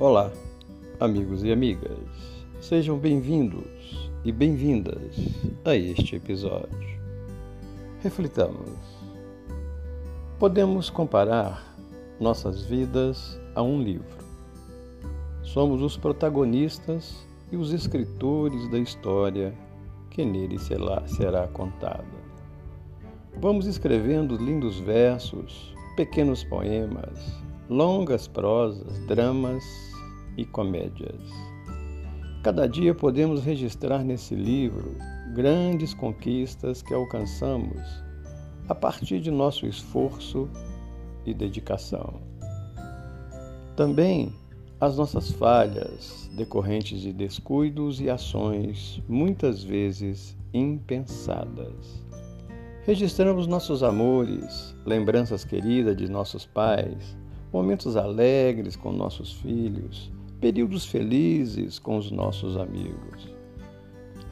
Olá, amigos e amigas. Sejam bem-vindos e bem-vindas a este episódio. Reflitamos. Podemos comparar nossas vidas a um livro. Somos os protagonistas e os escritores da história que nele será contada. Vamos escrevendo lindos versos, pequenos poemas, longas prosas, dramas e comédias. Cada dia podemos registrar nesse livro grandes conquistas que alcançamos a partir de nosso esforço e dedicação. Também as nossas falhas decorrentes de descuidos e ações muitas vezes impensadas. Registramos nossos amores, lembranças queridas de nossos pais, momentos alegres com nossos filhos, períodos felizes com os nossos amigos.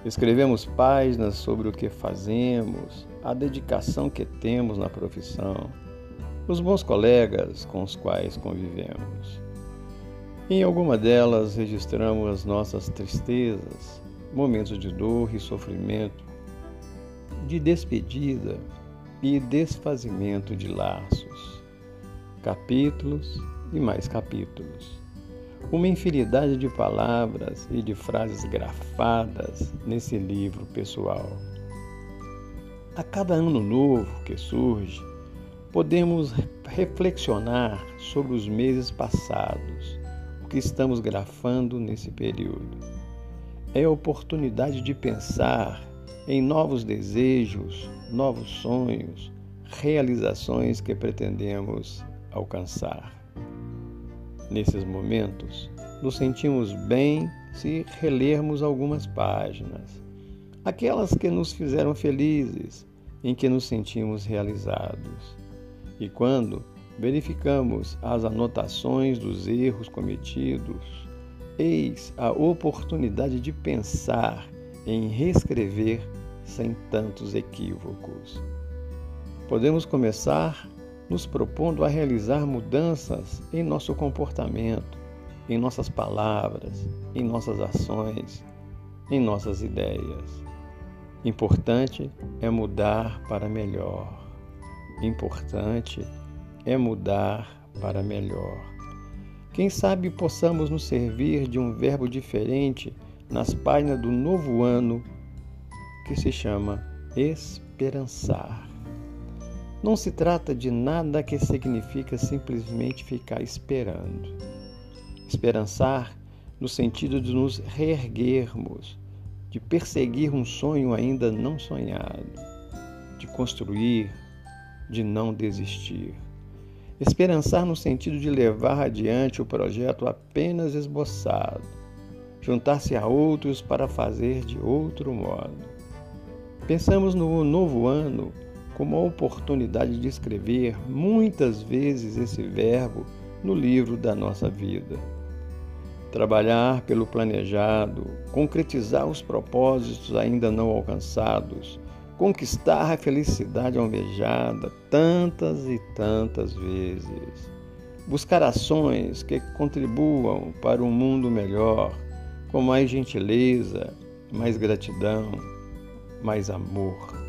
Escrevemos páginas sobre o que fazemos, a dedicação que temos na profissão, os bons colegas com os quais convivemos. Em alguma delas registramos as nossas tristezas, momentos de dor e sofrimento, de despedida e desfazimento de laços capítulos e mais capítulos. Uma infinidade de palavras e de frases grafadas nesse livro pessoal. A cada ano novo que surge, podemos reflexionar sobre os meses passados, o que estamos grafando nesse período. É a oportunidade de pensar em novos desejos, novos sonhos, realizações que pretendemos alcançar. Nesses momentos, nos sentimos bem se relermos algumas páginas, aquelas que nos fizeram felizes, em que nos sentimos realizados. E quando verificamos as anotações dos erros cometidos, eis a oportunidade de pensar em reescrever sem tantos equívocos. Podemos começar nos propondo a realizar mudanças em nosso comportamento, em nossas palavras, em nossas ações, em nossas ideias. Importante é mudar para melhor. Importante é mudar para melhor. Quem sabe possamos nos servir de um verbo diferente nas páginas do novo ano que se chama esperançar. Não se trata de nada que significa simplesmente ficar esperando. Esperançar no sentido de nos reerguermos, de perseguir um sonho ainda não sonhado, de construir, de não desistir. Esperançar no sentido de levar adiante o projeto apenas esboçado, juntar-se a outros para fazer de outro modo. Pensamos no novo ano como a oportunidade de escrever muitas vezes esse verbo no livro da nossa vida. Trabalhar pelo planejado, concretizar os propósitos ainda não alcançados, conquistar a felicidade almejada tantas e tantas vezes. Buscar ações que contribuam para um mundo melhor, com mais gentileza, mais gratidão, mais amor.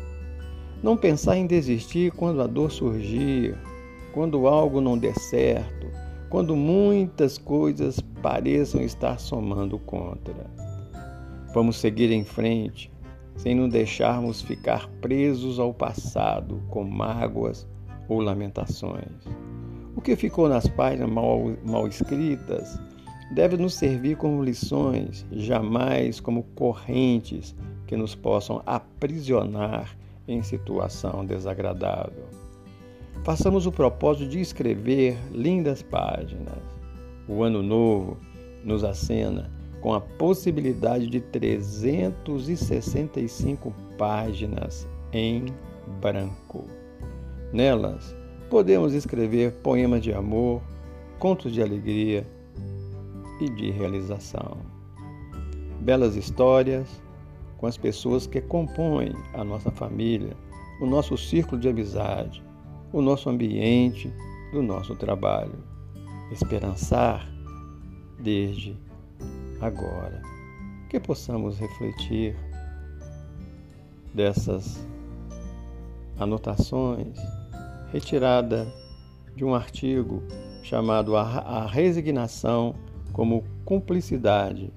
Não pensar em desistir quando a dor surgir, quando algo não der certo, quando muitas coisas pareçam estar somando contra. Vamos seguir em frente, sem nos deixarmos ficar presos ao passado com mágoas ou lamentações. O que ficou nas páginas mal, mal escritas deve nos servir como lições, jamais como correntes que nos possam aprisionar em situação desagradável. Façamos o propósito de escrever lindas páginas. O ano novo nos acena com a possibilidade de 365 páginas em branco. Nelas, podemos escrever poemas de amor, contos de alegria e de realização. Belas histórias, com as pessoas que compõem a nossa família, o nosso círculo de amizade, o nosso ambiente do nosso trabalho. Esperançar desde agora. Que possamos refletir dessas anotações retirada de um artigo chamado A Resignação como Cumplicidade,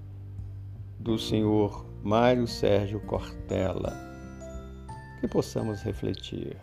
do senhor Mário Sérgio Cortella. Que possamos refletir.